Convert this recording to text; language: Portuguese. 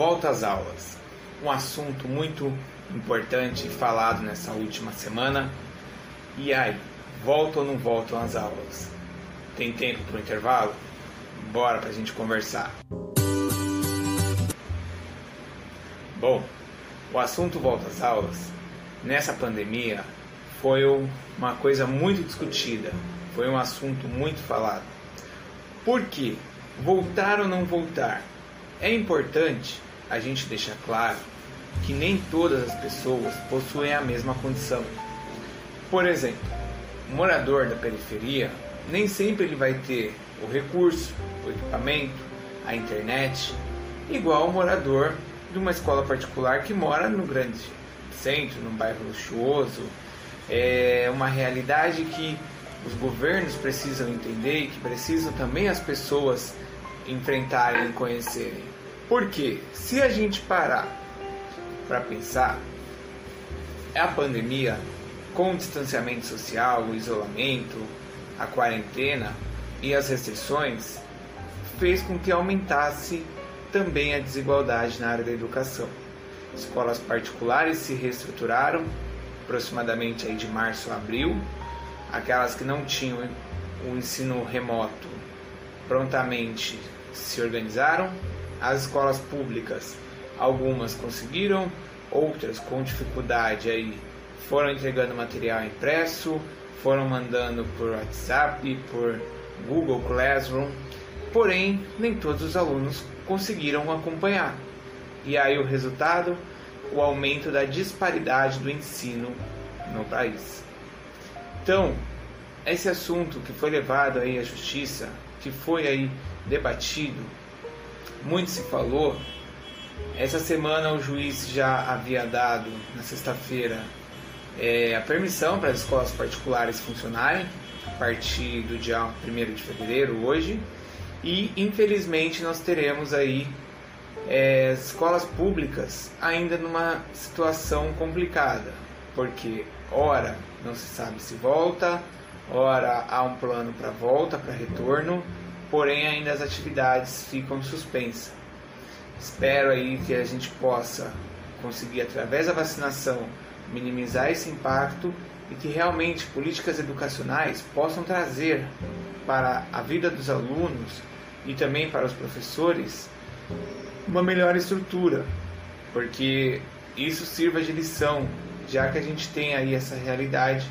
volta às aulas. Um assunto muito importante falado nessa última semana. E aí, voltam ou não voltam às aulas? Tem tempo para o intervalo? Bora para a gente conversar. Bom, o assunto volta às aulas nessa pandemia foi uma coisa muito discutida, foi um assunto muito falado. Por quê? Voltar ou não voltar? É importante a gente deixar claro que nem todas as pessoas possuem a mesma condição. Por exemplo, o morador da periferia nem sempre ele vai ter o recurso, o equipamento, a internet, igual o morador de uma escola particular que mora no grande centro, num bairro luxuoso. É uma realidade que os governos precisam entender e que precisam também as pessoas enfrentarem e conhecerem. Porque se a gente parar para pensar, a pandemia, com o distanciamento social, o isolamento, a quarentena e as restrições, fez com que aumentasse também a desigualdade na área da educação. Escolas particulares se reestruturaram aproximadamente aí de março a abril. Aquelas que não tinham o ensino remoto prontamente se organizaram. As escolas públicas, algumas conseguiram, outras com dificuldade aí foram entregando material impresso, foram mandando por WhatsApp, por Google Classroom, porém nem todos os alunos conseguiram acompanhar. E aí o resultado, o aumento da disparidade do ensino no país. Então, esse assunto que foi levado aí à justiça, que foi aí debatido, muito se falou. Essa semana o juiz já havia dado, na sexta-feira, é, a permissão para as escolas particulares funcionarem a partir do dia 1 de fevereiro, hoje, e infelizmente nós teremos aí é, escolas públicas ainda numa situação complicada, porque ora não se sabe se volta, ora há um plano para volta, para retorno, porém ainda as atividades ficam suspensas. Espero aí que a gente possa conseguir através da vacinação minimizar esse impacto e que realmente políticas educacionais possam trazer para a vida dos alunos e também para os professores uma melhor estrutura, porque isso sirva de lição, já que a gente tem aí essa realidade